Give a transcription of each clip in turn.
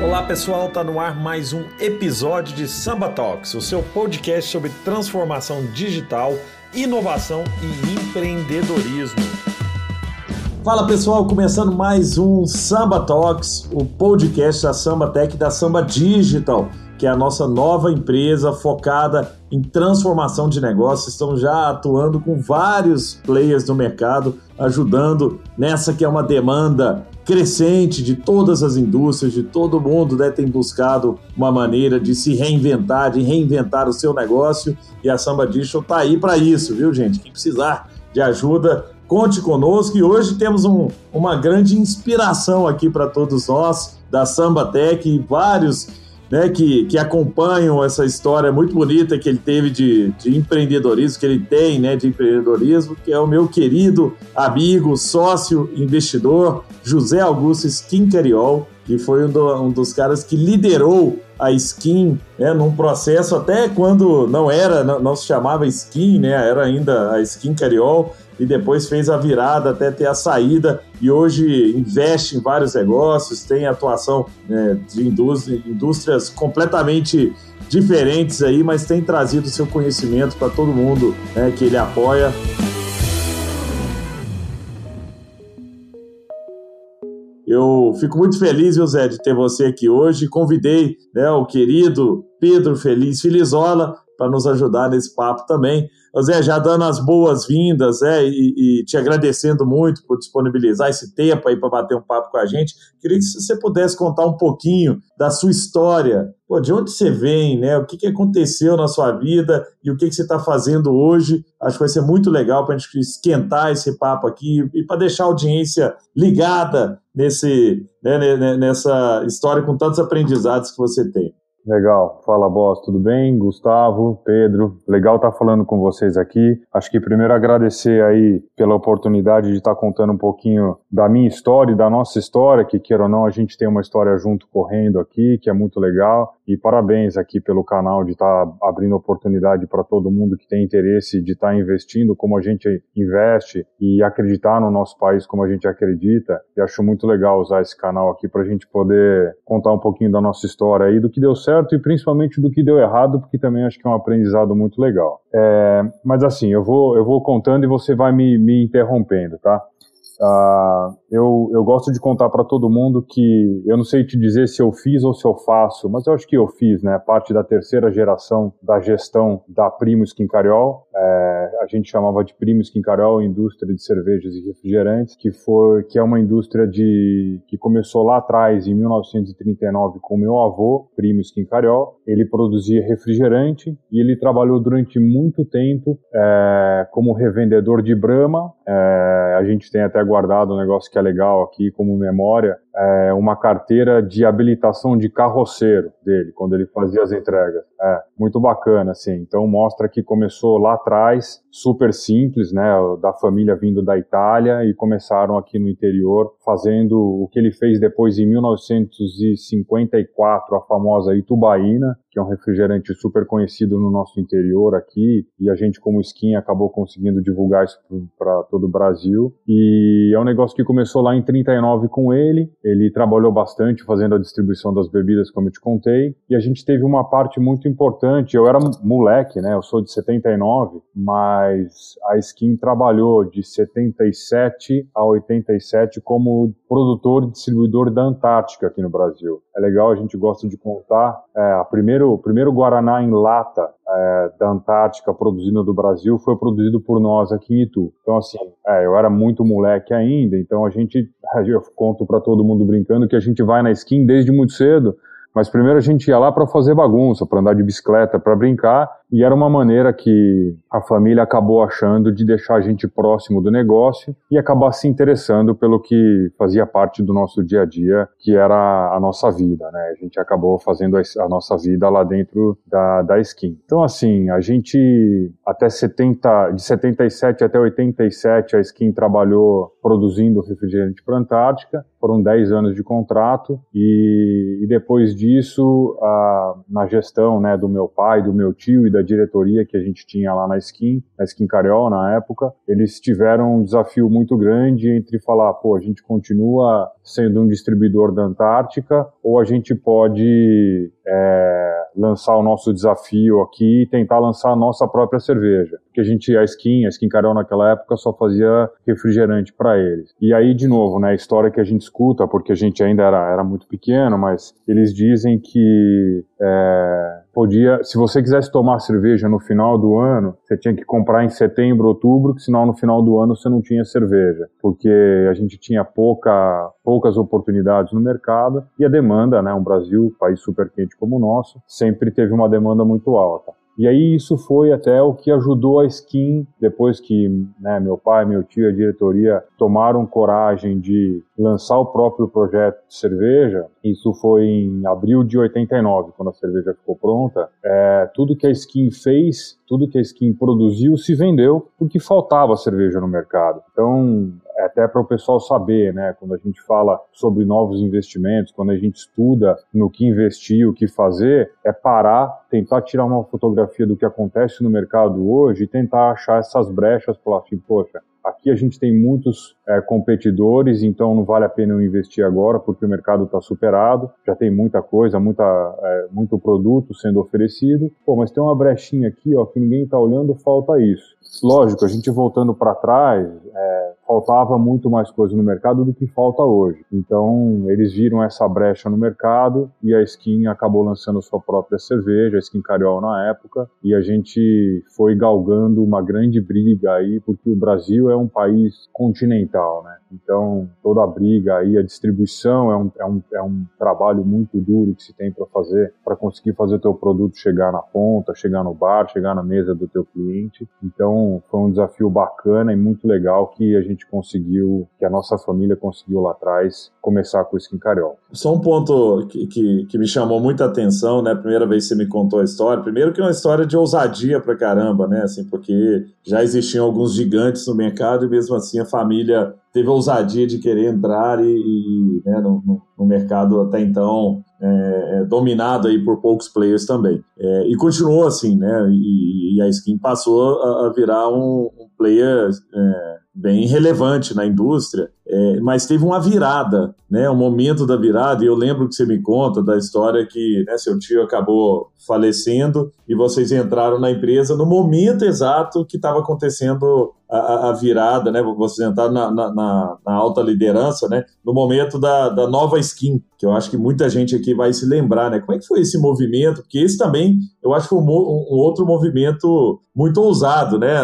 Olá pessoal, tá no ar mais um episódio de Samba Talks, o seu podcast sobre transformação digital, inovação e empreendedorismo. Fala pessoal, começando mais um Samba Talks, o podcast da Samba Tech da Samba Digital, que é a nossa nova empresa focada em transformação de negócios. Estamos já atuando com vários players no mercado, ajudando nessa que é uma demanda crescente de todas as indústrias, de todo mundo, né, tem buscado uma maneira de se reinventar, de reinventar o seu negócio e a Samba Digital está aí para isso, viu, gente? Quem precisar de ajuda, conte conosco e hoje temos um, uma grande inspiração aqui para todos nós da Samba Tech e vários né, que, que acompanham essa história muito bonita que ele teve de, de empreendedorismo, que ele tem né, de empreendedorismo, que é o meu querido amigo, sócio, investidor, José Augusto Skincariol, que foi um, do, um, dos caras que liderou a Skin né, num processo até quando não era, não, não se chamava Skin, né, era ainda a Skin Cariol, e depois fez a virada até ter a saída e hoje investe em vários negócios, tem atuação né, de indústria, indústrias completamente diferentes aí, mas tem trazido seu conhecimento para todo mundo né, que ele apoia. Eu fico muito feliz, Zé, de ter você aqui hoje. Convidei né, o querido Pedro Feliz Filizola para nos ajudar nesse papo também. Zé, já dando as boas-vindas é, e, e, te agradecendo muito por disponibilizar esse tempo aí para bater um papo com a gente. Queria que você pudesse contar um pouquinho da sua história, Pô, de onde você vem, né? O que, que aconteceu na sua vida e o que, que você está fazendo hoje. Acho que vai ser muito legal para a gente esquentar esse papo aqui e para deixar a audiência ligada nesse, né, nessa história com tantos aprendizados que você tem. Legal. Fala, boss, tudo bem? Gustavo, Pedro, legal estar tá falando com vocês aqui. Acho que primeiro agradecer aí pela oportunidade de estar tá contando um pouquinho da minha história e da nossa história, que queira ou não, a gente tem uma história junto correndo aqui, que é muito legal. E parabéns aqui pelo canal de estar tá abrindo oportunidade para todo mundo que tem interesse de estar investindo como a gente investe e acreditar no nosso país como a gente acredita. E acho muito legal usar esse canal aqui para a gente poder contar um pouquinho da nossa história aí, do que deu certo e principalmente do que deu errado, porque também acho que é um aprendizado muito legal. É, mas assim, eu vou, eu vou contando e você vai me, me interrompendo, tá? Uh, eu, eu gosto de contar para todo mundo que eu não sei te dizer se eu fiz ou se eu faço, mas eu acho que eu fiz, né? Parte da terceira geração da gestão da Primo Skin Cariol. É, a gente chamava de Primo Skin Cariol, indústria de cervejas e refrigerantes, que foi que é uma indústria de que começou lá atrás em 1939 com meu avô, Primo Skin Cariol. Ele produzia refrigerante e ele trabalhou durante muito tempo é, como revendedor de Brahma. É, a gente tem até guardado um negócio que é legal aqui como memória, é uma carteira de habilitação de carroceiro dele, quando ele fazia as entregas. É, muito bacana, assim. Então mostra que começou lá atrás, super simples, né, da família vindo da Itália e começaram aqui no interior fazendo o que ele fez depois em 1954, a famosa Itubaína, que é um refrigerante super conhecido no nosso interior aqui, e a gente como skin acabou conseguindo divulgar isso para todo o Brasil. E é um negócio que começou lá em 39 com ele, ele trabalhou bastante fazendo a distribuição das bebidas, como eu te contei, e a gente teve uma parte muito importante. Eu era moleque, né? Eu sou de 79, mas a Skin trabalhou de 77 a 87 como produtor e distribuidor da Antártica aqui no Brasil. É legal, a gente gosta de contar. É, a primeiro, o primeiro Guaraná em lata é, da Antártica produzido do Brasil foi produzido por nós aqui em Itu. Então, assim, é, eu era muito moleque ainda, então a gente, eu conto para todo mundo brincando que a gente vai na skin desde muito cedo, mas primeiro a gente ia lá para fazer bagunça, para andar de bicicleta, para brincar, e era uma maneira que a família acabou achando de deixar a gente próximo do negócio e acabar se interessando pelo que fazia parte do nosso dia a dia, que era a nossa vida, né? A gente acabou fazendo a nossa vida lá dentro da, da skin. Então, assim, a gente até 70, de 77 até 87, a skin trabalhou produzindo refrigerante para a Antártica, foram 10 anos de contrato e, e depois disso, a, na gestão né, do meu pai, do meu tio e da da diretoria que a gente tinha lá na Skin, na Skin Cariol na época, eles tiveram um desafio muito grande entre falar, pô, a gente continua sendo um distribuidor da Antártica ou a gente pode é, lançar o nosso desafio aqui e tentar lançar a nossa própria cerveja. Porque a gente, a Skin, a Skin Carol naquela época só fazia refrigerante para eles. E aí, de novo, né, a história que a gente escuta, porque a gente ainda era, era muito pequeno, mas eles dizem que é, podia, se você quisesse tomar cerveja no final do ano, você tinha que comprar em setembro, outubro, que senão no final do ano você não tinha cerveja, porque a gente tinha pouca, poucas oportunidades no mercado e a demanda, né, um Brasil, país super quente como o nosso, sempre teve uma demanda muito alta. E aí isso foi até o que ajudou a Skin, depois que né, meu pai, meu tio e a diretoria tomaram coragem de lançar o próprio projeto de cerveja. Isso foi em abril de 89, quando a cerveja ficou pronta. É, tudo que a Skin fez, tudo que a Skin produziu se vendeu porque faltava cerveja no mercado. Então é até para o pessoal saber, né? Quando a gente fala sobre novos investimentos, quando a gente estuda no que investir, o que fazer, é parar, tentar tirar uma fotografia do que acontece no mercado hoje e tentar achar essas brechas, falar assim, poxa, Aqui a gente tem muitos é, competidores, então não vale a pena eu investir agora porque o mercado está superado, já tem muita coisa, muita, é, muito produto sendo oferecido. Pô, mas tem uma brechinha aqui ó, que ninguém está olhando, falta isso. Lógico, a gente voltando para trás, é, faltava muito mais coisa no mercado do que falta hoje. Então, eles viram essa brecha no mercado e a Skin acabou lançando sua própria cerveja, a Skin Cariol na época, e a gente foi galgando uma grande briga aí, porque o Brasil é um país continental, né? Então, toda a briga aí, a distribuição é um, é um, é um trabalho muito duro que se tem para fazer, para conseguir fazer o teu produto chegar na ponta, chegar no bar, chegar na mesa do teu cliente. Então, foi um desafio bacana e muito legal que a gente conseguiu, que a nossa família conseguiu lá atrás, começar com o Skin Cariol. Só um ponto que, que, que, me chamou muita atenção, né? Primeira vez que você me contou a história. Primeiro que é uma história de ousadia pra caramba, né? Assim, porque já existiam alguns gigantes no mercado e mesmo assim a família teve a ousadia de querer entrar e, e né, no, no, mercado até então é, é, dominado aí por poucos players também. É, e continuou assim, né? E, e, a Skin passou a, a virar um, um player é, bem relevante na indústria, é, mas teve uma virada, né, um momento da virada, e eu lembro que você me conta da história que né, seu tio acabou falecendo e vocês entraram na empresa no momento exato que estava acontecendo a, a, virada, né, vocês entraram na, na, na, alta liderança, né, no momento da, da nova skin, que eu acho que muita gente aqui vai se lembrar, né, como é que foi esse movimento, porque esse também, eu acho que foi um, um outro movimento muito ousado, né,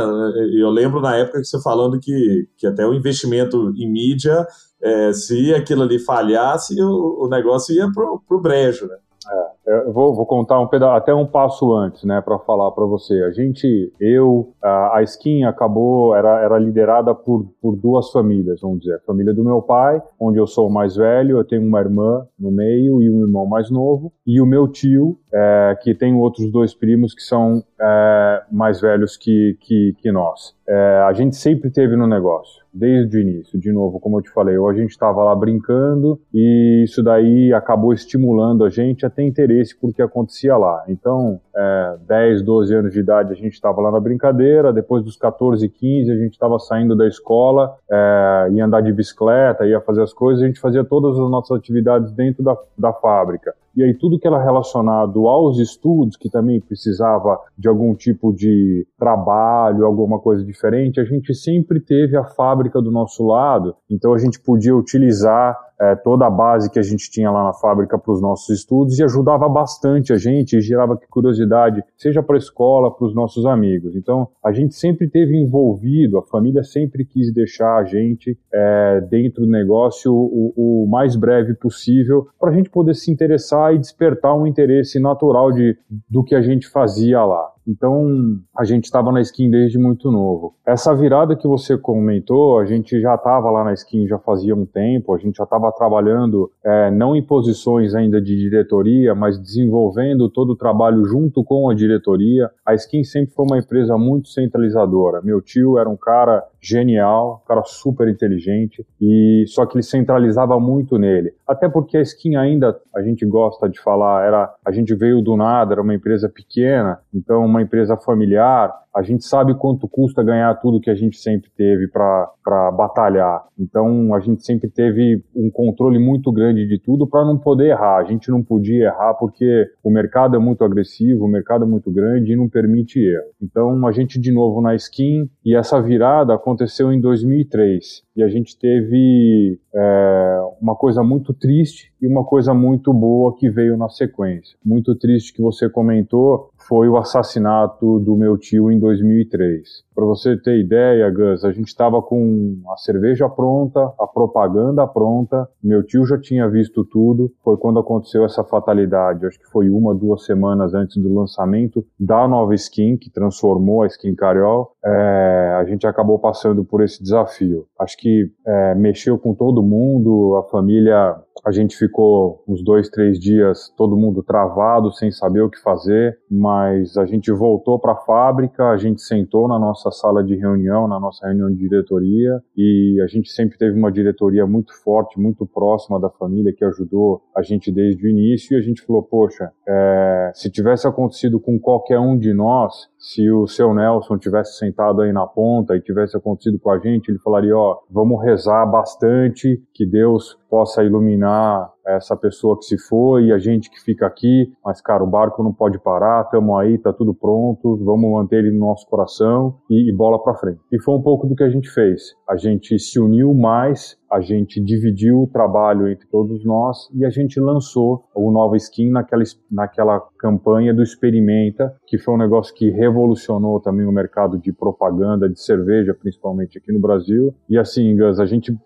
eu lembro na época que você falando que, que até o investimento em mídia é, se aquilo ali falhasse, o, o negócio ia pro, pro brejo, né? É, eu vou, vou, contar um pedaço, até um passo antes, né, para falar para você. A gente, eu, a, a Skin acabou, era, era liderada por, por duas famílias, vamos dizer. A família do meu pai, onde eu sou o mais velho, eu tenho uma irmã no meio e um irmão mais novo, e o meu tio, é, que tem outros dois primos que são é, mais velhos que, que, que nós. É, a gente sempre teve no negócio desde o início. De novo, como eu te falei, ou a gente estava lá brincando e isso daí acabou estimulando a gente a ter interesse por que acontecia lá. Então, é, 10, 12 anos de idade a gente estava lá na brincadeira, depois dos 14, 15 a gente estava saindo da escola, é, ia andar de bicicleta, ia fazer as coisas, a gente fazia todas as nossas atividades dentro da, da fábrica. E aí tudo que era relacionado aos estudos, que também precisava de algum tipo de trabalho, alguma coisa diferente, a gente sempre teve a fábrica do nosso lado, então a gente podia utilizar é, toda a base que a gente tinha lá na fábrica para os nossos estudos e ajudava bastante a gente e gerava curiosidade, seja para a escola, para os nossos amigos. Então, a gente sempre teve envolvido, a família sempre quis deixar a gente é, dentro do negócio o, o mais breve possível para a gente poder se interessar e despertar um interesse natural de, do que a gente fazia lá. Então, a gente estava na skin desde muito novo. Essa virada que você comentou, a gente já estava lá na skin já fazia um tempo, a gente já estava trabalhando, é, não em posições ainda de diretoria, mas desenvolvendo todo o trabalho junto com a diretoria. A skin sempre foi uma empresa muito centralizadora. Meu tio era um cara genial, um cara super inteligente, e só que ele centralizava muito nele. Até porque a Skin ainda, a gente gosta de falar, era a gente veio do nada, era uma empresa pequena, então uma empresa familiar, a gente sabe quanto custa ganhar tudo que a gente sempre teve para batalhar. Então a gente sempre teve um controle muito grande de tudo para não poder errar. A gente não podia errar porque o mercado é muito agressivo, o mercado é muito grande e não permite erro. Então a gente de novo na skin e essa virada aconteceu em 2003 e a gente teve é, uma coisa muito triste e uma coisa muito boa que veio na sequência. Muito triste que você comentou foi o assassinato do meu tio em 2003. Para você ter ideia, Gus, a gente estava com a cerveja pronta, a propaganda pronta, meu tio já tinha visto tudo. Foi quando aconteceu essa fatalidade, acho que foi uma, duas semanas antes do lançamento da nova skin, que transformou a skin Cariol. É, a gente acabou passando por esse desafio. Acho que é, mexeu com todo mundo, a família a gente ficou uns dois, três dias todo mundo travado, sem saber o que fazer, mas a gente voltou para a fábrica, a gente sentou na nossa sala de reunião, na nossa reunião de diretoria, e a gente sempre teve uma diretoria muito forte, muito próxima da família, que ajudou a gente desde o início, e a gente falou: poxa, é, se tivesse acontecido com qualquer um de nós, se o seu Nelson tivesse sentado aí na ponta e tivesse acontecido com a gente, ele falaria: ó, vamos rezar bastante, que Deus possa iluminar essa pessoa que se foi e a gente que fica aqui, mas cara, o barco não pode parar, estamos aí, tá tudo pronto, vamos manter ele no nosso coração e, e bola para frente. E foi um pouco do que a gente fez. A gente se uniu mais, a gente dividiu o trabalho entre todos nós e a gente lançou o Nova Skin naquela, naquela campanha do Experimenta, que foi um negócio que revolucionou também o mercado de propaganda de cerveja, principalmente aqui no Brasil. E assim, Gus, a gente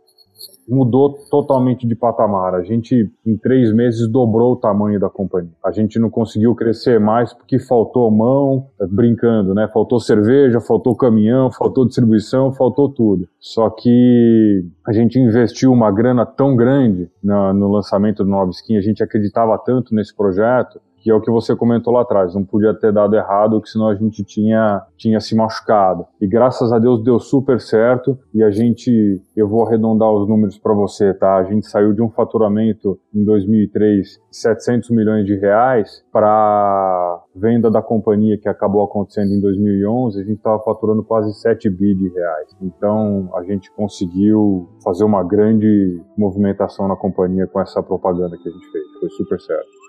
mudou totalmente de patamar. A gente, em três meses, dobrou o tamanho da companhia. A gente não conseguiu crescer mais porque faltou mão, brincando, né? Faltou cerveja, faltou caminhão, faltou distribuição, faltou tudo. Só que a gente investiu uma grana tão grande no lançamento do Nova Skin, a gente acreditava tanto nesse projeto que é o que você comentou lá atrás, não podia ter dado errado, que senão a gente tinha, tinha se machucado. E graças a Deus deu super certo e a gente, eu vou arredondar os números para você, tá? A gente saiu de um faturamento em 2003 de 700 milhões de reais para venda da companhia que acabou acontecendo em 2011, a gente estava faturando quase 7 bi de reais. Então a gente conseguiu fazer uma grande movimentação na companhia com essa propaganda que a gente fez. Foi super certo.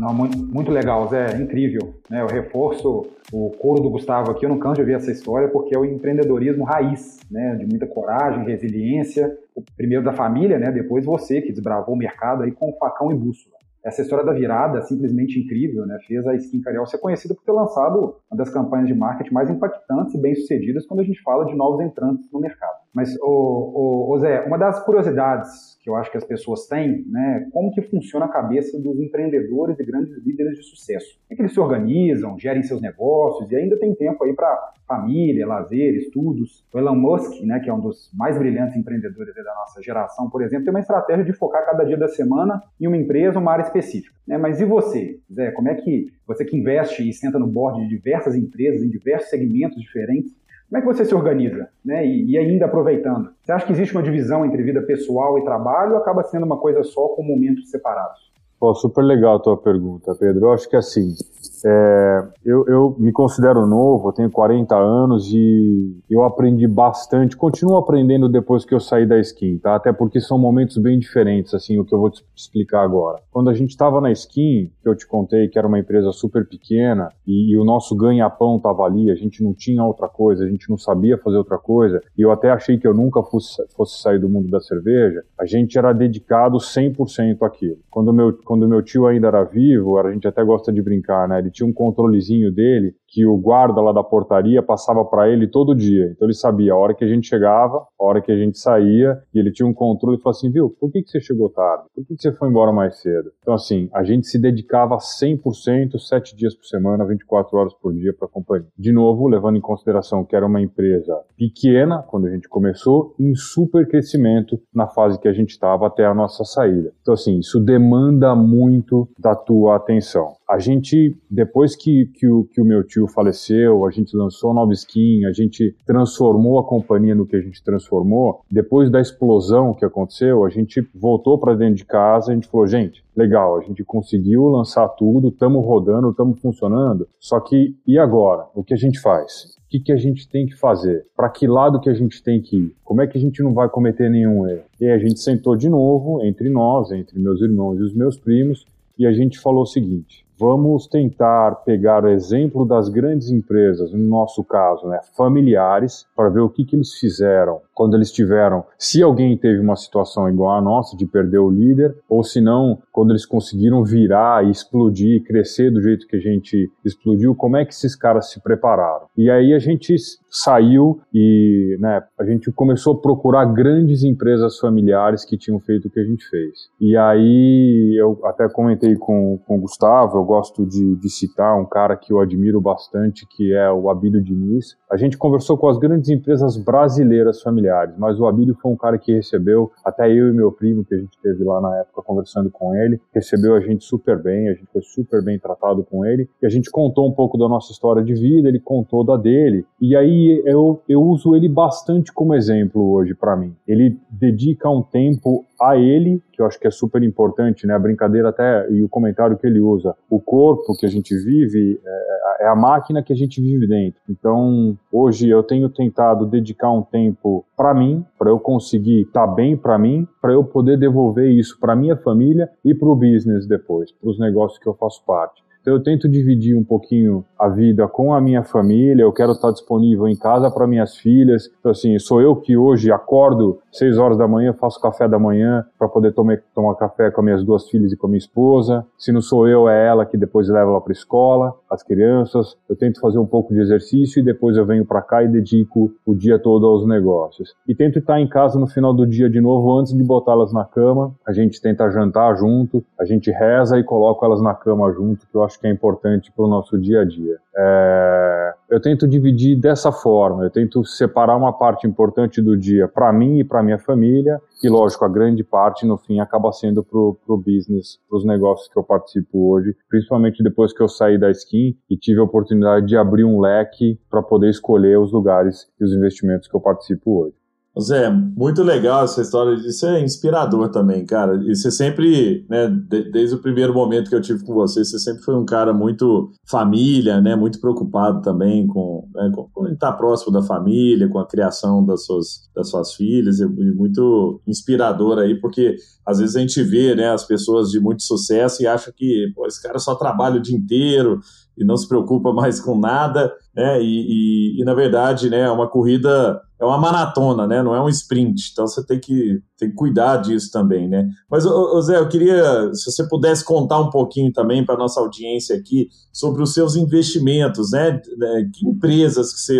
Não, muito, muito legal, Zé, incrível. Né? Eu reforço o coro do Gustavo aqui, eu não canso de ouvir essa história, porque é o empreendedorismo raiz, né? de muita coragem, resiliência, o primeiro da família, né? depois você que desbravou o mercado aí com facão e bússola. Essa história da virada simplesmente incrível, né? Fez a Skin Cariol ser conhecida por ter lançado uma das campanhas de marketing mais impactantes e bem-sucedidas quando a gente fala de novos entrantes no mercado. Mas, ô, ô Zé, uma das curiosidades que eu acho que as pessoas têm, né, como que funciona a cabeça dos empreendedores e grandes líderes de sucesso. Como é que eles se organizam, gerem seus negócios e ainda tem tempo aí para família, lazer, estudos. O Elon Musk, né, que é um dos mais brilhantes empreendedores da nossa geração, por exemplo, tem uma estratégia de focar cada dia da semana em uma empresa, uma área específica. Né? Mas e você, Zé? Como é que você que investe e senta no board de diversas empresas em diversos segmentos diferentes, como é que você se organiza, né? E, e, ainda aproveitando? Você acha que existe uma divisão entre vida pessoal e trabalho ou acaba sendo uma coisa só com momentos separados? Pô, super legal a tua pergunta, Pedro. Eu acho que assim, é, eu, eu, me considero novo, tenho 40 anos e eu aprendi bastante, continuo aprendendo depois que eu saí da skin, tá? Até porque são momentos bem diferentes, assim, o que eu vou te explicar agora. Quando a gente estava na skin, que eu te contei que era uma empresa super pequena e, e o nosso ganha-pão estava ali, a gente não tinha outra coisa, a gente não sabia fazer outra coisa, e eu até achei que eu nunca fosse, fosse sair do mundo da cerveja, a gente era dedicado 100% àquilo. Quando meu, quando meu tio ainda era vivo, a gente até gosta de brincar, né? Ele ele tinha um controlezinho dele que o guarda lá da portaria passava para ele todo dia. Então ele sabia a hora que a gente chegava, a hora que a gente saía, e ele tinha um controle e falou assim, viu, por que, que você chegou tarde? Por que, que você foi embora mais cedo? Então assim, a gente se dedicava 100%, sete dias por semana, 24 horas por dia para a companhia. De novo, levando em consideração que era uma empresa pequena quando a gente começou, em super crescimento na fase que a gente estava até a nossa saída. Então assim, isso demanda muito da tua atenção. A gente, depois que, que, o, que o meu tio tio faleceu, a gente lançou nova skin, a gente transformou a companhia no que a gente transformou. Depois da explosão que aconteceu, a gente voltou para dentro de casa, a gente falou, gente, legal, a gente conseguiu lançar tudo, estamos rodando, estamos funcionando. Só que e agora? O que a gente faz? O que, que a gente tem que fazer? Para que lado que a gente tem que ir? Como é que a gente não vai cometer nenhum erro? E aí a gente sentou de novo entre nós, entre meus irmãos e os meus primos, e a gente falou o seguinte: vamos tentar pegar o exemplo das grandes empresas, no nosso caso, né, familiares, para ver o que, que eles fizeram quando eles tiveram, se alguém teve uma situação igual a nossa, de perder o líder, ou se não, quando eles conseguiram virar e explodir, crescer do jeito que a gente explodiu, como é que esses caras se prepararam? E aí a gente saiu e né, a gente começou a procurar grandes empresas familiares que tinham feito o que a gente fez. E aí eu até comentei com, com o Gustavo, eu gosto de, de citar um cara que eu admiro bastante, que é o Abílio Diniz. A gente conversou com as grandes empresas brasileiras familiares mas o Abílio foi um cara que recebeu, até eu e meu primo, que a gente teve lá na época conversando com ele, recebeu a gente super bem, a gente foi super bem tratado com ele, e a gente contou um pouco da nossa história de vida, ele contou da dele, e aí eu, eu uso ele bastante como exemplo hoje para mim. Ele dedica um tempo a ele, que eu acho que é super importante, né? A brincadeira até e o comentário que ele usa. O corpo que a gente vive é, é a máquina que a gente vive dentro. Então, hoje eu tenho tentado dedicar um tempo para mim, para eu conseguir estar tá bem para mim, para eu poder devolver isso para minha família e para o business depois, para os negócios que eu faço parte. Então eu tento dividir um pouquinho a vida com a minha família, eu quero estar disponível em casa para minhas filhas. Então assim, sou eu que hoje acordo 6 horas da manhã, faço café da manhã para poder tomar, tomar café com minhas duas filhas e com a minha esposa. Se não sou eu, é ela que depois leva ela para escola, as crianças. Eu tento fazer um pouco de exercício e depois eu venho para cá e dedico o dia todo aos negócios. E tento estar em casa no final do dia de novo antes de botá-las na cama. A gente tenta jantar junto, a gente reza e coloca elas na cama junto, que eu acho que é importante para o nosso dia a dia. É, eu tento dividir dessa forma, eu tento separar uma parte importante do dia para mim e para minha família, e lógico, a grande parte no fim acaba sendo para o business, para os negócios que eu participo hoje, principalmente depois que eu saí da skin e tive a oportunidade de abrir um leque para poder escolher os lugares e os investimentos que eu participo hoje. Zé, muito legal essa história, isso é inspirador também, cara. E você sempre, né, desde o primeiro momento que eu tive com você, você sempre foi um cara muito família, né, muito preocupado também com, né, com estar próximo da família, com a criação das suas, das suas filhas, e muito inspirador aí, porque às vezes a gente vê, né, as pessoas de muito sucesso e acha que, pô, esse cara só trabalha o dia inteiro e não se preocupa mais com nada, né, e, e, e na verdade, né, é uma corrida é uma maratona, né? Não é um sprint. Então você tem que, tem que cuidar disso também, né? Mas, ô, Zé, eu queria, se você pudesse contar um pouquinho também para nossa audiência aqui sobre os seus investimentos, né? né? Que empresas que você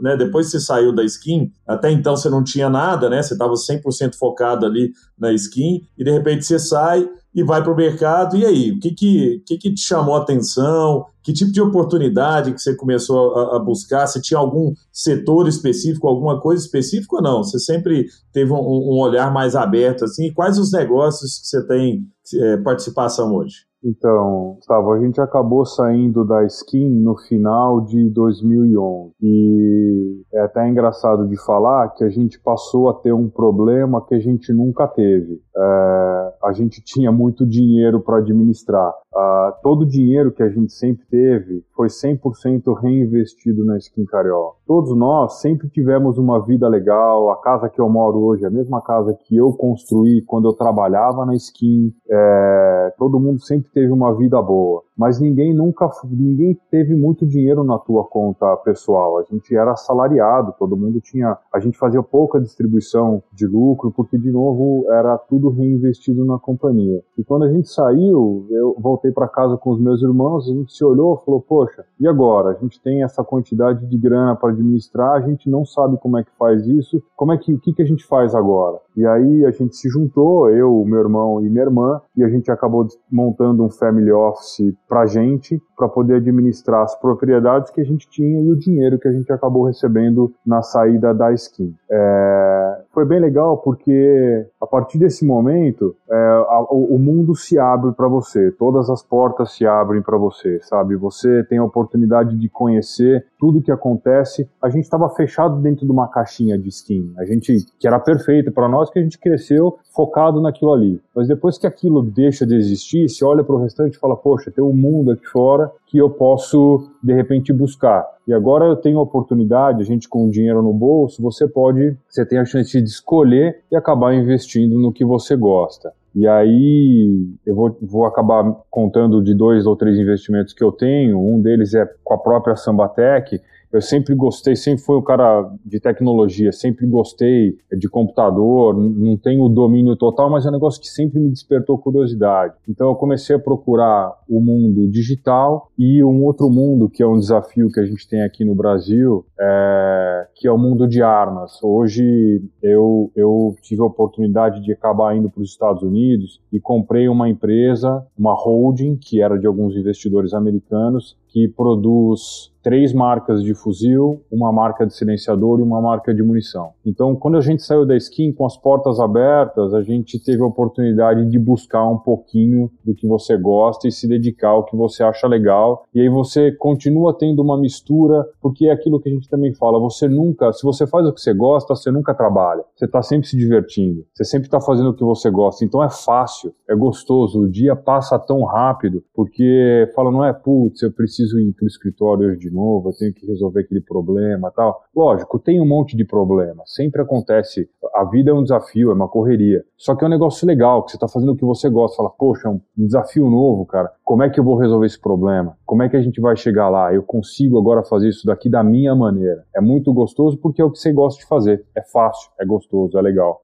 né, depois que você saiu da skin, até então você não tinha nada, né? Você estava 100% focado ali na skin e de repente você sai e vai para o mercado. E aí, o que que, que que te chamou a atenção? Que tipo de oportunidade que você começou a, a buscar? Você tinha algum setor específico, alguma coisa específica ou não? Você sempre teve um, um olhar mais aberto assim? Quais os negócios que você tem é, participação hoje? Então, Gustavo, a gente acabou saindo da skin no final de 2011 e é até engraçado de falar que a gente passou a ter um problema que a gente nunca teve. É, a gente tinha muito dinheiro para administrar. Uh, todo o dinheiro que a gente sempre teve foi 100% reinvestido na Skin Carioca. Todos nós sempre tivemos uma vida legal. A casa que eu moro hoje é a mesma casa que eu construí quando eu trabalhava na Skin. É, todo mundo sempre teve uma vida boa mas ninguém nunca, ninguém teve muito dinheiro na tua conta pessoal. A gente era assalariado, todo mundo tinha, a gente fazia pouca distribuição de lucro, porque de novo era tudo reinvestido na companhia. E quando a gente saiu, eu voltei para casa com os meus irmãos, a gente se olhou e falou: "Poxa, e agora? A gente tem essa quantidade de grana para administrar, a gente não sabe como é que faz isso. Como é que o que que a gente faz agora?" E aí a gente se juntou, eu, meu irmão e minha irmã, e a gente acabou montando um family office para a gente, para poder administrar as propriedades que a gente tinha e o dinheiro que a gente acabou recebendo na saída da skin. É, foi bem legal porque a partir desse momento é, a, o, mundo se abre para você, todas as portas se abrem para você, sabe? Você tem a oportunidade de conhecer tudo que acontece. A gente estava fechado dentro de uma caixinha de skin, a gente que era perfeita para nós, que a gente cresceu focado naquilo ali. Mas depois que aquilo deixa de existir, você olha para o restante e fala: poxa, tem um mundo aqui fora que eu posso de repente buscar. E agora eu tenho a oportunidade, a gente com dinheiro no bolso, você pode, você tem a chance de escolher e acabar investindo no que você gosta. E aí eu vou, vou acabar contando de dois ou três investimentos que eu tenho. Um deles é com a própria Sambatec, eu sempre gostei, sempre fui um cara de tecnologia, sempre gostei de computador, não tenho o domínio total, mas é um negócio que sempre me despertou curiosidade. Então eu comecei a procurar o mundo digital e um outro mundo que é um desafio que a gente tem aqui no Brasil, é, que é o mundo de armas. Hoje eu, eu tive a oportunidade de acabar indo para os Estados Unidos e comprei uma empresa, uma holding, que era de alguns investidores americanos, que produz três marcas de fuzil, uma marca de silenciador e uma marca de munição. Então, quando a gente saiu da skin com as portas abertas, a gente teve a oportunidade de buscar um pouquinho do que você gosta e se dedicar ao que você acha legal. E aí você continua tendo uma mistura, porque é aquilo que a gente também fala, você nunca, se você faz o que você gosta, você nunca trabalha. Você está sempre se divertindo. Você sempre está fazendo o que você gosta. Então é fácil, é gostoso. O dia passa tão rápido, porque fala, não é, putz, eu preciso ir para o escritório hoje de novo, eu tenho que resolver aquele problema tal. Lógico, tem um monte de problema, sempre acontece. A vida é um desafio, é uma correria. Só que é um negócio legal, que você está fazendo o que você gosta. Fala, poxa, é um desafio novo, cara. Como é que eu vou resolver esse problema? Como é que a gente vai chegar lá? Eu consigo agora fazer isso daqui da minha maneira. É muito gostoso porque é o que você gosta de fazer. É fácil, é gostoso, é legal.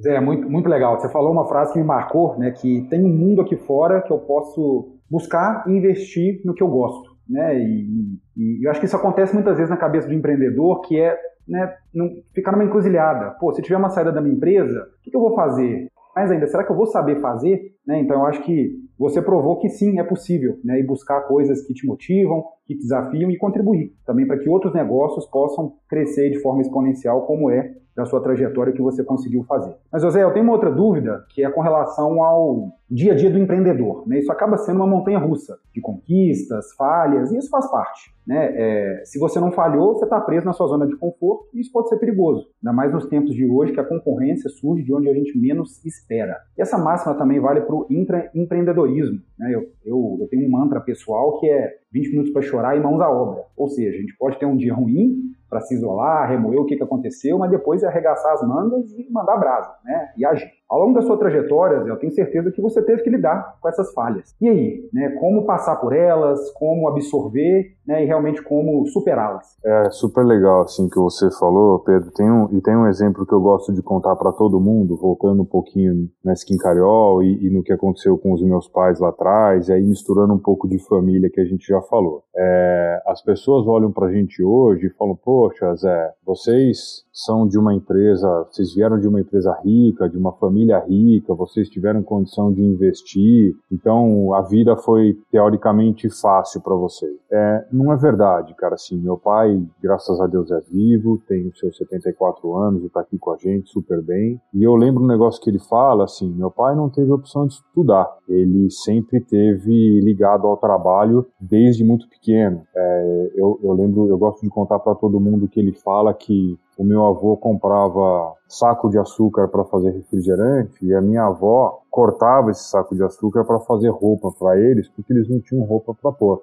Zé, muito, muito legal. Você falou uma frase que me marcou, né? Que tem um mundo aqui fora que eu posso buscar e investir no que eu gosto né? E, e, eu acho que isso acontece muitas vezes na cabeça do empreendedor, que é né, não, ficar numa encruzilhada. Pô, se tiver uma saída da minha empresa, o que, que eu vou fazer? Mais ainda, será que eu vou saber fazer? Né? Então, eu acho que você provou que sim, é possível, né? E buscar coisas que te motivam, que te desafiam e contribuir também para que outros negócios possam crescer de forma exponencial, como é da sua trajetória que você conseguiu fazer. Mas, José, eu tenho uma outra dúvida, que é com relação ao dia a dia do empreendedor. Né? Isso acaba sendo uma montanha russa de conquistas, falhas, e isso faz parte. Né? É, se você não falhou, você está preso na sua zona de conforto e isso pode ser perigoso. Ainda mais nos tempos de hoje que a concorrência surge de onde a gente menos espera. E essa máxima também vale para o empreendedorismo. Né? Eu, eu, eu tenho um mantra pessoal que é 20 minutos para chorar e mãos à obra. Ou seja, a gente pode ter um dia ruim para se isolar, remoer o que, que aconteceu, mas depois é arregaçar as mangas e mandar brasa, né? E agir. Ao longo da sua trajetória, eu tenho certeza que você teve que lidar com essas falhas. E aí, né, como passar por elas, como absorver né, e realmente como superá-las? É super legal assim que você falou, Pedro. Tem um, e tem um exemplo que eu gosto de contar para todo mundo, voltando um pouquinho na Skin Cariol e, e, no que aconteceu com os meus pais lá atrás, e aí misturando um pouco de família que a gente já falou. É, as pessoas olham para a gente hoje e falam, poxa, Zé, vocês são de uma empresa, vocês vieram de uma empresa rica, de uma família rica, vocês tiveram condição de investir, então a vida foi teoricamente fácil para vocês. É, não é verdade, cara. Assim, meu pai, graças a Deus, é vivo, tem os seus 74 anos e está aqui com a gente super bem. E eu lembro um negócio que ele fala, assim, meu pai não teve opção de estudar. Ele sempre teve ligado ao trabalho desde muito pequeno. É, eu, eu lembro, eu gosto de contar para todo mundo que ele fala que o meu avô comprava saco de açúcar para fazer refrigerante e a minha avó cortava esse saco de açúcar para fazer roupa para eles, porque eles não tinham roupa para pôr.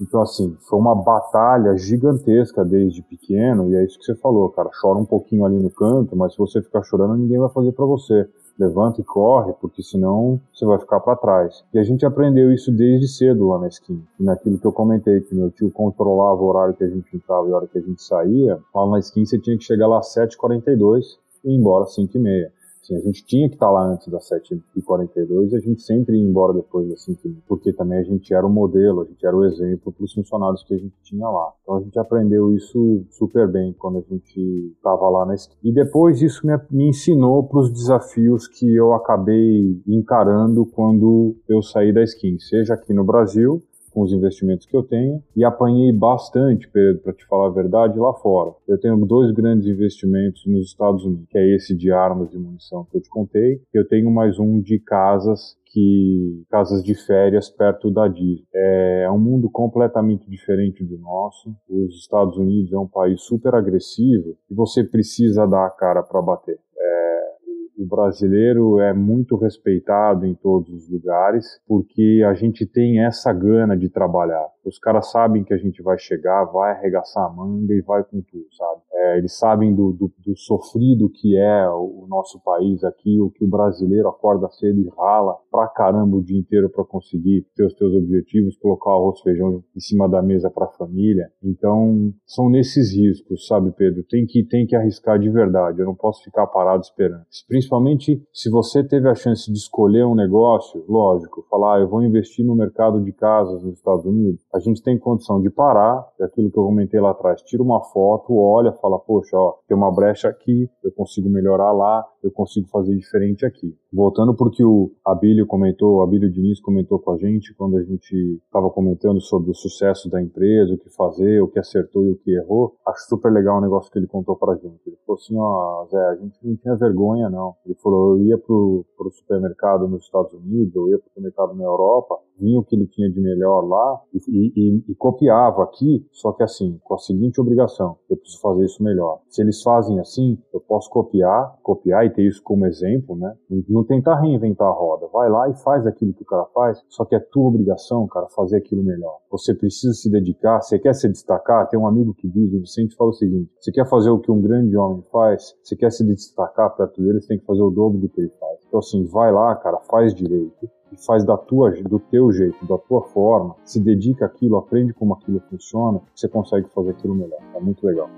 Então, assim, foi uma batalha gigantesca desde pequeno, e é isso que você falou, cara. Chora um pouquinho ali no canto, mas se você ficar chorando, ninguém vai fazer para você levanta e corre, porque senão você vai ficar para trás. E a gente aprendeu isso desde cedo lá na skin. E naquilo que eu comentei, que meu tio controlava o horário que a gente entrava e a hora que a gente saía, lá na skin você tinha que chegar lá às 7h42 e ir embora às 5h30. Assim, a gente tinha que estar lá antes das 7h42 e a gente sempre ia embora depois das 5 porque também a gente era o modelo, a gente era o exemplo para os funcionários que a gente tinha lá. Então a gente aprendeu isso super bem quando a gente estava lá na esquina. E depois isso me, me ensinou para os desafios que eu acabei encarando quando eu saí da skin, seja aqui no Brasil, com os investimentos que eu tenho e apanhei bastante, Pedro, para te falar a verdade, lá fora. Eu tenho dois grandes investimentos nos Estados Unidos, que é esse de armas e munição que eu te contei. Eu tenho mais um de casas que casas de férias perto da Disney. É um mundo completamente diferente do nosso. Os Estados Unidos é um país super agressivo e você precisa dar a cara para bater. O brasileiro é muito respeitado em todos os lugares porque a gente tem essa gana de trabalhar. Os caras sabem que a gente vai chegar, vai arregaçar a manga e vai com tudo, sabe? É, eles sabem do, do, do, sofrido que é o, nosso país aqui, o que o brasileiro acorda cedo e rala pra caramba o dia inteiro para conseguir ter os teus objetivos, colocar o arroz e feijão em cima da mesa para a família. Então, são nesses riscos, sabe, Pedro? Tem que, tem que arriscar de verdade. Eu não posso ficar parado esperando. Principalmente se você teve a chance de escolher um negócio, lógico, falar, ah, eu vou investir no mercado de casas nos Estados Unidos a gente tem condição de parar, é aquilo que eu comentei lá atrás, tira uma foto, olha, fala, poxa, ó, tem uma brecha aqui, eu consigo melhorar lá, eu consigo fazer diferente aqui. Voltando porque o Abílio comentou, o Abílio Diniz comentou com a gente quando a gente estava comentando sobre o sucesso da empresa, o que fazer, o que acertou e o que errou, acho super legal o negócio que ele contou pra gente. Ele falou assim, ó, Zé, a gente não tinha vergonha não. Ele falou, eu ia pro, pro supermercado nos Estados Unidos, eu ia pro supermercado na Europa, vinha o que ele tinha de melhor lá e, e, e, copiava aqui, só que assim, com a seguinte obrigação, eu preciso fazer isso melhor. Se eles fazem assim, eu posso copiar, copiar e ter isso como exemplo, né? Não tentar reinventar a roda. Vai lá e faz aquilo que o cara faz, só que é tua obrigação, cara, fazer aquilo melhor. Você precisa se dedicar, você quer se destacar, tem um amigo que diz, o Vicente fala o seguinte, você quer fazer o que um grande homem faz, você quer se destacar perto dele, você tem que fazer o dobro do que ele faz. Então assim, vai lá, cara, faz direito e faz da tua, do teu jeito, da tua forma, se dedica àquilo, aprende como aquilo funciona, você consegue fazer aquilo melhor. É muito legal.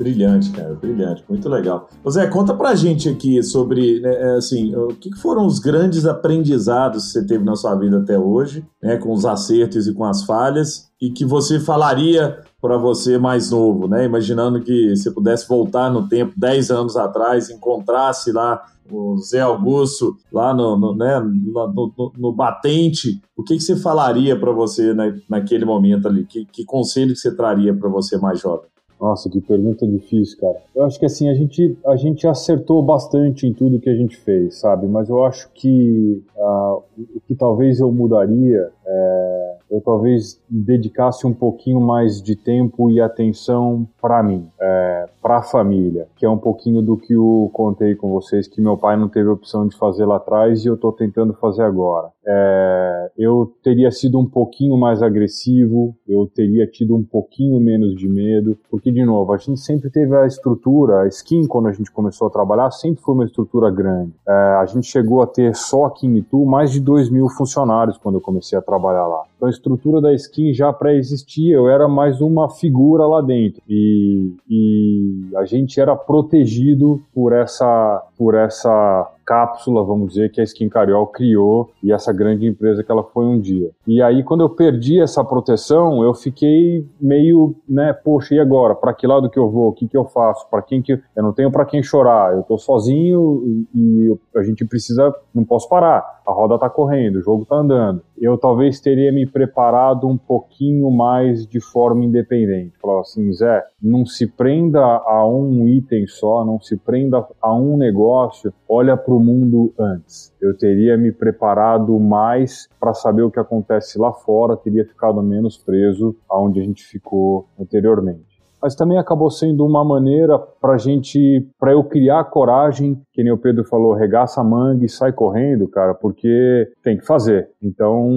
Brilhante, cara, brilhante, muito legal. Zé, conta pra gente aqui sobre, né, é, assim, o que foram os grandes aprendizados que você teve na sua vida até hoje, né, com os acertos e com as falhas, e que você falaria para você mais novo, né, imaginando que você pudesse voltar no tempo, 10 anos atrás, encontrasse lá o Zé Augusto lá no, no, né, no, no, no batente, o que, que você falaria para você na, naquele momento ali? Que, que conselho que você traria para você mais jovem? Nossa, que pergunta difícil, cara. Eu acho que assim, a gente, a gente acertou bastante em tudo que a gente fez, sabe? Mas eu acho que uh, o que talvez eu mudaria é eu talvez dedicasse um pouquinho mais de tempo e atenção para mim, é, para a família, que é um pouquinho do que eu contei com vocês, que meu pai não teve opção de fazer lá atrás e eu estou tentando fazer agora. É, eu teria sido um pouquinho mais agressivo, eu teria tido um pouquinho menos de medo, porque, de novo, a gente sempre teve a estrutura, a skin, quando a gente começou a trabalhar, sempre foi uma estrutura grande. É, a gente chegou a ter só aqui em Itu mais de 2 mil funcionários quando eu comecei a trabalhar lá. Então, a estrutura da skin já pré-existia, eu era mais uma figura lá dentro. E, e a gente era protegido por essa, por essa cápsula, vamos dizer, que a Skin Cariol criou e essa grande empresa que ela foi um dia. E aí, quando eu perdi essa proteção, eu fiquei meio, né, poxa, e agora? Para que lado que eu vou? O que que eu faço? Para quem que eu não tenho para quem chorar? Eu tô sozinho e, e a gente precisa, não posso parar. A roda tá correndo, o jogo tá andando. Eu talvez teria me preparado um pouquinho mais de forma independente. Falar assim, Zé, não se prenda a um item só, não se prenda a um negócio, olha para o mundo antes. Eu teria me preparado mais para saber o que acontece lá fora, teria ficado menos preso aonde a gente ficou anteriormente mas também acabou sendo uma maneira para gente, para eu criar coragem, que nem o Pedro falou, regaça a manga e sai correndo, cara, porque tem que fazer. Então,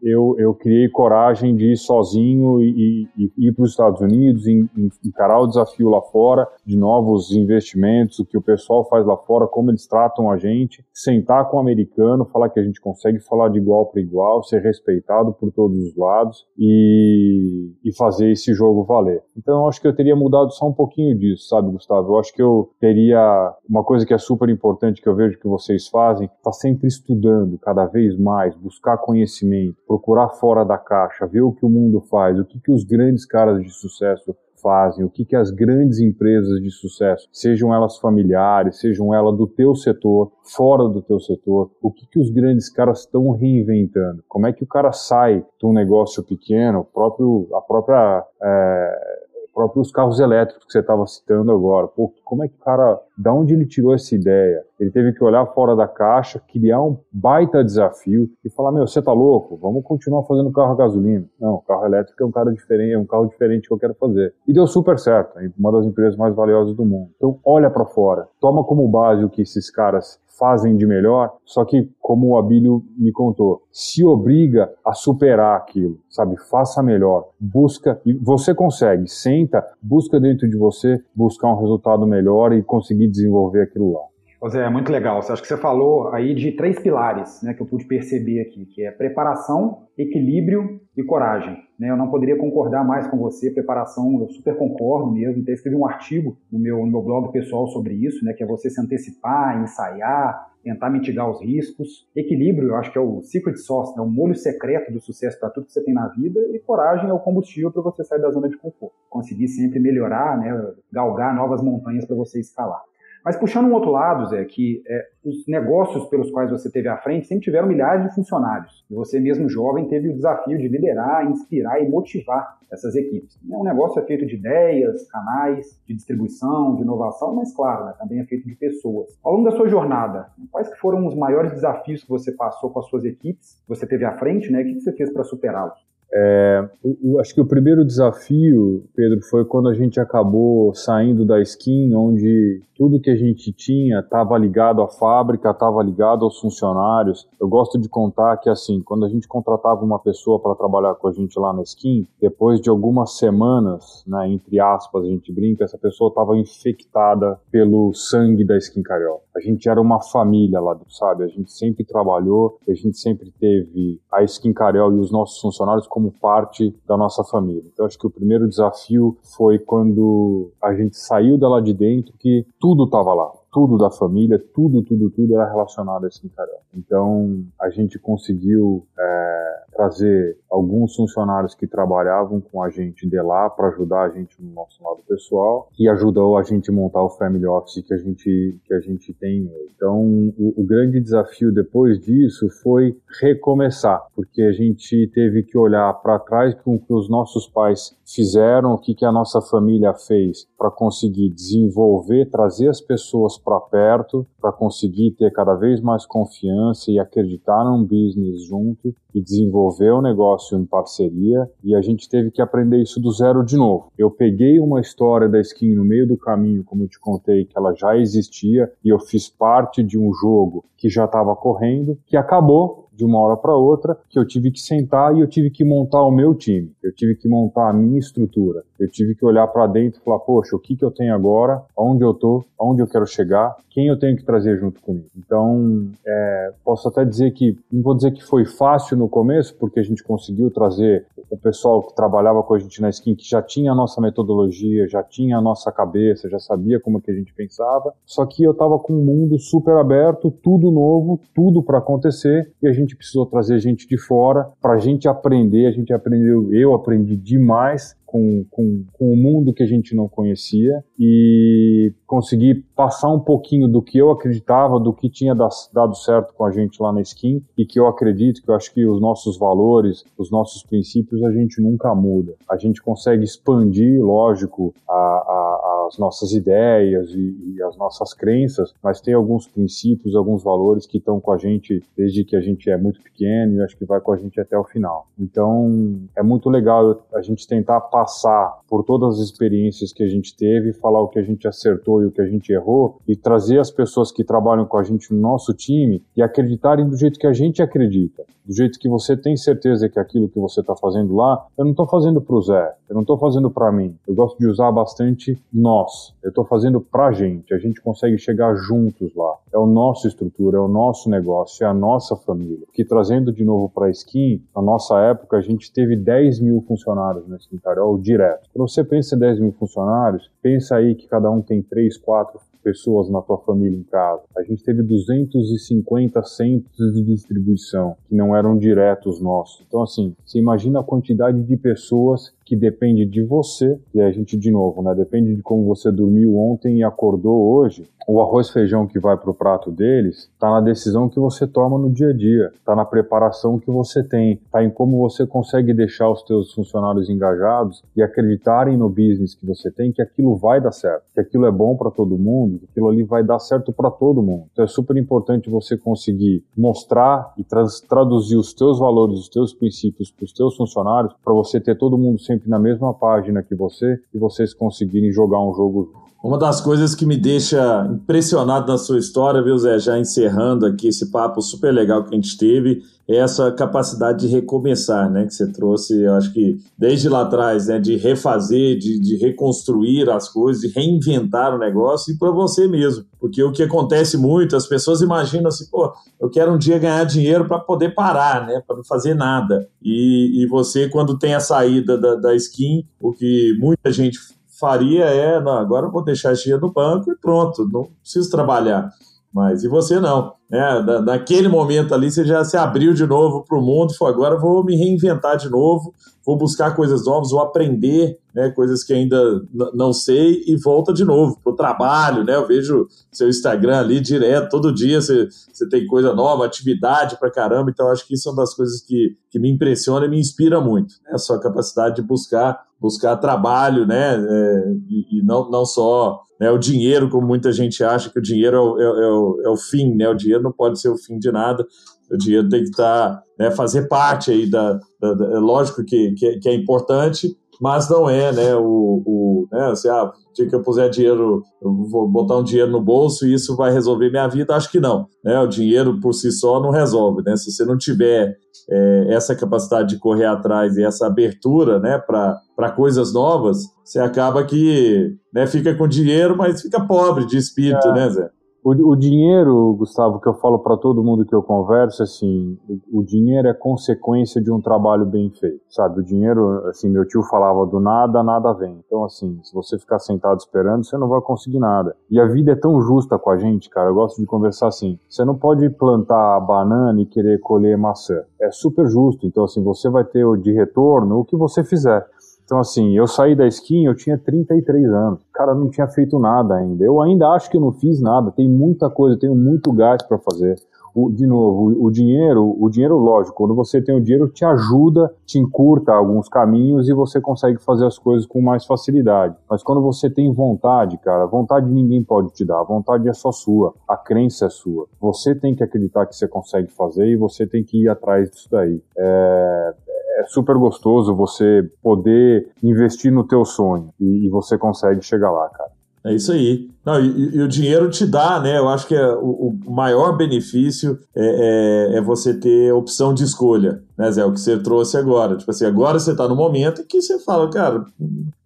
eu, eu criei coragem de ir sozinho e, e, e ir para os Estados Unidos, e, encarar o desafio lá fora, de novos investimentos, o que o pessoal faz lá fora, como eles tratam a gente, sentar com o americano, falar que a gente consegue falar de igual para igual, ser respeitado por todos os lados e, e fazer esse jogo valer. Então, eu acho que eu teria mudado só um pouquinho disso, sabe, Gustavo? Eu acho que eu teria uma coisa que é super importante que eu vejo que vocês fazem, tá sempre estudando cada vez mais, buscar conhecimento, procurar fora da caixa, ver o que o mundo faz, o que, que os grandes caras de sucesso fazem, o que, que as grandes empresas de sucesso, sejam elas familiares, sejam elas do teu setor, fora do teu setor, o que, que os grandes caras estão reinventando, como é que o cara sai de um negócio pequeno, próprio, a própria é, próprios carros elétricos que você estava citando agora. Pô, como é que o cara, da onde ele tirou essa ideia? Ele teve que olhar fora da caixa, criar um baita desafio e falar: Meu, você tá louco? Vamos continuar fazendo carro a gasolina. Não, carro elétrico é um cara diferente, é um carro diferente que eu quero fazer. E deu super certo, uma das empresas mais valiosas do mundo. Então, olha para fora, toma como base o que esses caras fazem de melhor, só que, como o Abílio me contou, se obriga a superar aquilo, sabe? Faça melhor, busca, e você consegue, senta, busca dentro de você, buscar um resultado melhor e conseguir desenvolver aquilo lá. José, é muito legal. Acho que você falou aí de três pilares né, que eu pude perceber aqui, que é preparação, equilíbrio e coragem. Né? Eu não poderia concordar mais com você. Preparação, eu super concordo mesmo. Até escrevi um artigo no meu, no meu blog pessoal sobre isso, né, que é você se antecipar, ensaiar, tentar mitigar os riscos. Equilíbrio, eu acho que é o secret sauce, né, o molho secreto do sucesso para tudo que você tem na vida. E coragem é o combustível para você sair da zona de conforto. Conseguir sempre melhorar, né, galgar novas montanhas para você escalar. Mas puxando um outro lado, Zé, que é, os negócios pelos quais você teve à frente sempre tiveram milhares de funcionários. E você mesmo jovem teve o desafio de liderar, inspirar e motivar essas equipes. O negócio é feito de ideias, canais, de distribuição, de inovação, mas claro, né, também é feito de pessoas. Ao longo da sua jornada, quais foram os maiores desafios que você passou com as suas equipes, que você teve à frente, né? O que você fez para superá-los? É, eu, acho que o primeiro desafio, Pedro, foi quando a gente acabou saindo da skin, onde tudo que a gente tinha estava ligado à fábrica, estava ligado aos funcionários. Eu gosto de contar que, assim, quando a gente contratava uma pessoa para trabalhar com a gente lá na skin, depois de algumas semanas, né, entre aspas, a gente brinca, essa pessoa estava infectada pelo sangue da skin carioca. A gente era uma família lá, sabe? A gente sempre trabalhou, a gente sempre teve a skin carioca e os nossos funcionários como parte da nossa família. Então acho que o primeiro desafio foi quando a gente saiu dela de dentro que tudo estava lá tudo da família, tudo, tudo, tudo era relacionado a esse Carol. Então, a gente conseguiu é, trazer alguns funcionários que trabalhavam com a gente de lá para ajudar a gente no nosso lado pessoal e ajudou a gente montar o family office que a gente que a gente tem. Então, o, o grande desafio depois disso foi recomeçar, porque a gente teve que olhar para trás com o que os nossos pais fizeram, o que, que a nossa família fez para conseguir desenvolver, trazer as pessoas para perto, para conseguir ter cada vez mais confiança e acreditar num business junto e desenvolver o negócio em parceria. E a gente teve que aprender isso do zero de novo. Eu peguei uma história da skin no meio do caminho, como eu te contei, que ela já existia e eu fiz parte de um jogo que já estava correndo, que acabou de uma hora para outra, que eu tive que sentar e eu tive que montar o meu time, eu tive que montar a minha estrutura, eu tive que olhar para dentro e falar, poxa, o que, que eu tenho agora, onde eu tô, onde eu quero chegar, quem eu tenho que trazer junto comigo. Então, é, posso até dizer que, não vou dizer que foi fácil no começo, porque a gente conseguiu trazer o pessoal que trabalhava com a gente na skin, que já tinha a nossa metodologia, já tinha a nossa cabeça, já sabia como que a gente pensava, só que eu estava com um mundo super aberto, tudo novo, tudo para acontecer, e a gente precisou trazer gente de fora para a gente aprender. A gente aprendeu, eu aprendi demais com, com, com o mundo que a gente não conhecia e consegui passar um pouquinho do que eu acreditava, do que tinha dado certo com a gente lá na Skin e que eu acredito que eu acho que os nossos valores, os nossos princípios a gente nunca muda. A gente consegue expandir, lógico, a, a as nossas ideias e, e, as nossas crenças, mas tem alguns princípios, alguns valores que estão com a gente desde que a gente é muito pequeno e acho que vai com a gente até o final. Então é muito legal a gente tentar passar por todas as experiências que a gente teve, falar o que a gente acertou e o que a gente errou e trazer as pessoas que trabalham com a gente no nosso time e acreditarem do jeito que a gente acredita, do jeito que você tem certeza que aquilo que você está fazendo lá, eu não estou fazendo para o Zé, eu não estou fazendo para mim. Eu gosto de usar bastante nós. Eu estou fazendo para a gente. A gente consegue chegar juntos lá. É o nosso estrutura, é o nosso negócio, é a nossa família. Que trazendo de novo para a Skin, na nossa época a gente teve 10 mil funcionários na Skin Carol direto. Quando você pensa em 10 mil funcionários, pensa aí que cada um tem 3, 4 pessoas na tua família em casa. A gente teve 250 centros de distribuição que não eram diretos nossos. Então, assim, você imagina a quantidade de pessoas que depende de você, e a gente, de novo, né, depende de como você dormiu ontem e acordou hoje. O arroz feijão que vai para o prato deles está na decisão que você toma no dia a dia, está na preparação que você tem, está em como você consegue deixar os teus funcionários engajados e acreditarem no business que você tem, que aquilo vai dar certo, que aquilo é bom para todo mundo, que aquilo ali vai dar certo para todo mundo. Então é super importante você conseguir mostrar e tra traduzir os teus valores, os teus princípios para os teus funcionários, para você ter todo mundo sempre sempre na mesma página que você e vocês conseguirem jogar um jogo. Uma das coisas que me deixa impressionado na sua história, viu, Zé, já encerrando aqui esse papo super legal que a gente teve, é essa capacidade de recomeçar, né, que você trouxe, eu acho que desde lá atrás, né, de refazer, de, de reconstruir as coisas, de reinventar o negócio e para você mesmo. Porque o que acontece muito, as pessoas imaginam assim, pô, eu quero um dia ganhar dinheiro para poder parar, né, para não fazer nada. E, e você, quando tem a saída da, da skin, o que muita gente faria é, não, agora eu vou deixar esse dinheiro no banco e pronto, não preciso trabalhar. Mas e você não? Né? Da, naquele momento ali você já se abriu de novo para o mundo, falou, agora vou me reinventar de novo, vou buscar coisas novas, vou aprender né, coisas que ainda não sei e volta de novo para o trabalho, né? Eu vejo seu Instagram ali direto, todo dia você, você tem coisa nova, atividade para caramba, então acho que isso é uma das coisas que, que me impressiona e me inspira muito, né? A sua capacidade de buscar buscar trabalho, né? É, e, e, não, não só né, o dinheiro, como muita gente acha que o dinheiro é o, é, é, o, é o fim, né? O dinheiro não pode ser o fim de nada. O dinheiro tem que estar, tá, né, fazer parte aí da, da, da é lógico que, que, é, que é importante, mas não é, né, o, o né, assim, ah, dia que eu puser dinheiro, eu vou botar um dinheiro no bolso e isso vai resolver minha vida, acho que não, né, o dinheiro por si só não resolve, né, se você não tiver é, essa capacidade de correr atrás e essa abertura, né, para coisas novas, você acaba que, né, fica com dinheiro, mas fica pobre de espírito, é. né, Zé? O, o, dinheiro, Gustavo, que eu falo para todo mundo que eu converso, assim, o, o, dinheiro é consequência de um trabalho bem feito, sabe? O dinheiro, assim, meu tio falava do nada, nada vem. Então, assim, se você ficar sentado esperando, você não vai conseguir nada. E a vida é tão justa com a gente, cara. Eu gosto de conversar assim. Você não pode plantar banana e querer colher maçã. É super justo. Então, assim, você vai ter de retorno o que você fizer. Então, assim, eu saí da skin, eu tinha 33 anos. Cara, não tinha feito nada ainda. Eu ainda acho que eu não fiz nada. Tem muita coisa, tenho muito gás para fazer. O, de novo, o, o, dinheiro, o dinheiro, lógico, quando você tem o dinheiro, te ajuda, te encurta alguns caminhos e você consegue fazer as coisas com mais facilidade. Mas quando você tem vontade, cara, vontade ninguém pode te dar, a vontade é só sua, a crença é sua. Você tem que acreditar que você consegue fazer e você tem que ir atrás disso daí. É, é super gostoso você poder investir no teu sonho e, e você consegue chegar lá, cara. É isso aí. Não, e, e, o dinheiro te dá, né? Eu acho que é, o, o, maior benefício é, é, é, você ter opção de escolha, né, Zé? O que você trouxe agora. Tipo assim, agora você está no momento em que você fala, cara,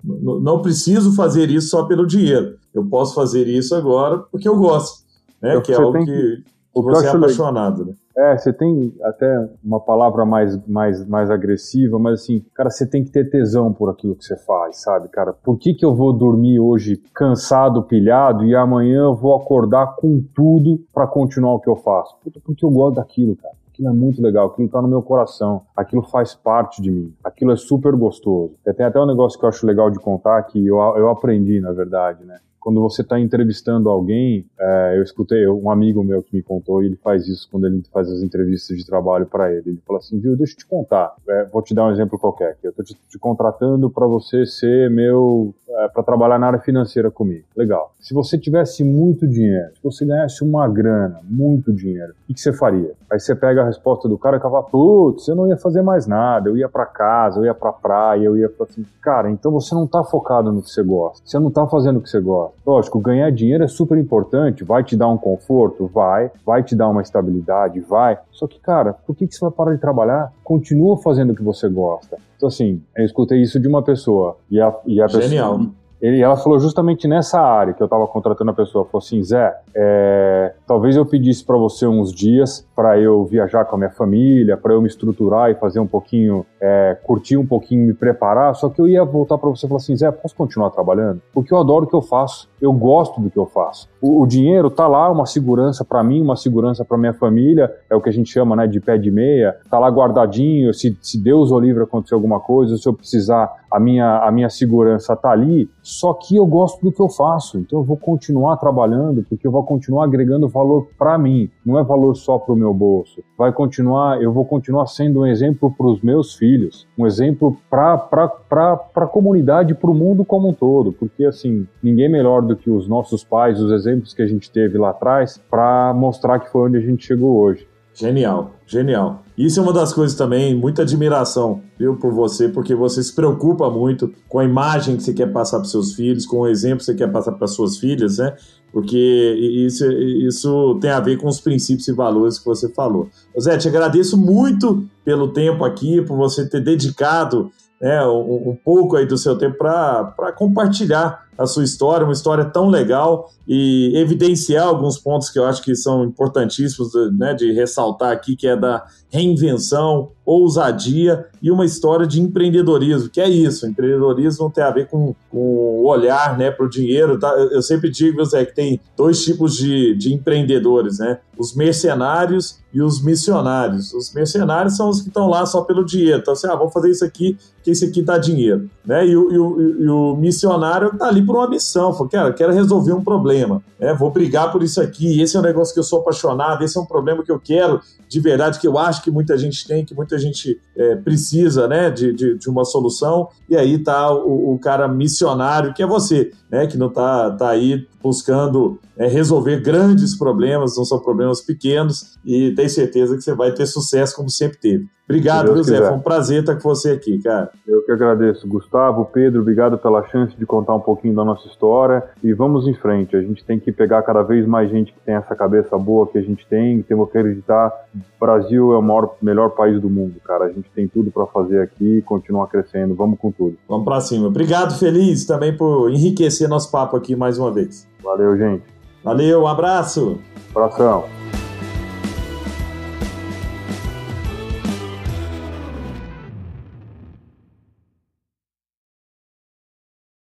não preciso fazer isso só pelo dinheiro. Eu posso fazer isso agora porque eu gosto, né? É que é algo que, que, você é apaixonado, né? É, você tem até uma palavra mais, mais, mais agressiva, mas assim, cara, você tem que ter tesão por aquilo que você faz, sabe, cara? Por que, que eu vou dormir hoje cansado, pilhado, e amanhã eu vou acordar com tudo para continuar o que eu faço? Puta, porque eu gosto daquilo, cara. Aquilo é muito legal, aquilo tá no meu coração, aquilo faz parte de mim, aquilo é super gostoso. Tem até um negócio que eu acho legal de contar que eu, eu aprendi, na verdade, né? Quando você está entrevistando alguém, é, eu escutei um amigo meu que me contou, e ele faz isso quando ele faz as entrevistas de trabalho para ele. Ele fala assim, viu, deixa eu te contar, é, vou te dar um exemplo qualquer aqui. Eu estou te, te, contratando para você ser meu, é, para trabalhar na área financeira comigo. Legal. Se você tivesse muito dinheiro, se você ganhasse uma grana, muito dinheiro, o que, você faria? Aí você pega a resposta do cara e fala, putz, eu não ia fazer mais nada, eu ia para casa, eu ia para praia, eu ia para assim, cara, então você não está focado no que você gosta, você não está fazendo o que você gosta. Lógico, ganhar dinheiro é super importante, vai te dar um conforto, vai, vai te dar uma estabilidade, vai. Só que, cara, por que, que você vai parar de trabalhar? Continua fazendo o que você gosta. Então, assim, eu escutei isso de uma pessoa. E a, e a Genial. Pessoa, ele, ela falou justamente nessa área que eu estava contratando a pessoa. Falou assim, Zé, é, talvez eu pedisse para você uns dias para eu viajar com a minha família, para eu me estruturar e fazer um pouquinho, é, curtir um pouquinho, me preparar. Só que eu ia voltar para você e falar assim, Zé, posso continuar trabalhando? Porque eu adoro o que eu faço, eu gosto do que eu faço. O, o dinheiro tá lá, uma segurança para mim, uma segurança para minha família, é o que a gente chama, né, de pé de meia. Tá lá guardadinho. Se, se Deus ou livre acontecer alguma coisa, se eu precisar, a minha a minha segurança tá ali só que eu gosto do que eu faço, então eu vou continuar trabalhando porque eu vou continuar agregando valor para mim, não é valor só para o meu bolso. Vai continuar, eu vou continuar sendo um exemplo para os meus filhos, um exemplo para a comunidade, para o mundo como um todo, porque assim ninguém melhor do que os nossos pais, os exemplos que a gente teve lá atrás, para mostrar que foi onde a gente chegou hoje. Genial, genial. Isso é uma das coisas também, muita admiração, viu, por você, porque você se preocupa muito com a imagem que você quer passar para seus filhos, com o exemplo que você quer passar para suas filhas, né? Porque isso, isso tem a ver com os princípios e valores que você falou. Zé, te agradeço muito pelo tempo aqui, por você ter dedicado né, um, um pouco aí do seu tempo para compartilhar a sua história, uma história tão legal e evidenciar alguns pontos que eu acho que são importantíssimos né, de ressaltar aqui, que é da reinvenção, ousadia e uma história de empreendedorismo, que é isso, empreendedorismo tem a ver com, com o olhar né, para o dinheiro. Tá? Eu sempre digo, Zé, que tem dois tipos de, de empreendedores, né? Os mercenários e os missionários. Os mercenários são os que estão lá só pelo dinheiro. Então, assim, ah, vamos fazer isso aqui, que isso aqui dá dinheiro. Né? E, o, e o, e o missionário está ali por uma missão. Fala, cara, quero resolver um problema. Né? Vou brigar por isso aqui. Esse é um negócio que eu sou apaixonado. Esse é um problema que eu quero de verdade, que eu acho que muita gente tem, que muita gente é, precisa né? de, de, de, uma solução. E aí está o, o cara missionário, que é você, né? que não está tá aí buscando é, resolver grandes problemas, não são problemas pequenos, e tenho certeza que você vai ter sucesso como sempre teve. Obrigado, Zé? Foi um prazer estar com você aqui, cara. Eu que agradeço. Gustavo, Pedro, obrigado pela chance de contar um pouquinho da nossa história e vamos em frente. A gente tem que pegar cada vez mais gente que tem essa cabeça boa que a gente tem, temos que acreditar. O Brasil é o maior, melhor país do mundo, cara. A gente tem tudo para fazer aqui e continuar crescendo. Vamos com tudo. Vamos para cima. Obrigado, Feliz, também por enriquecer nosso papo aqui mais uma vez. Valeu, gente. Valeu, um abraço. Abração.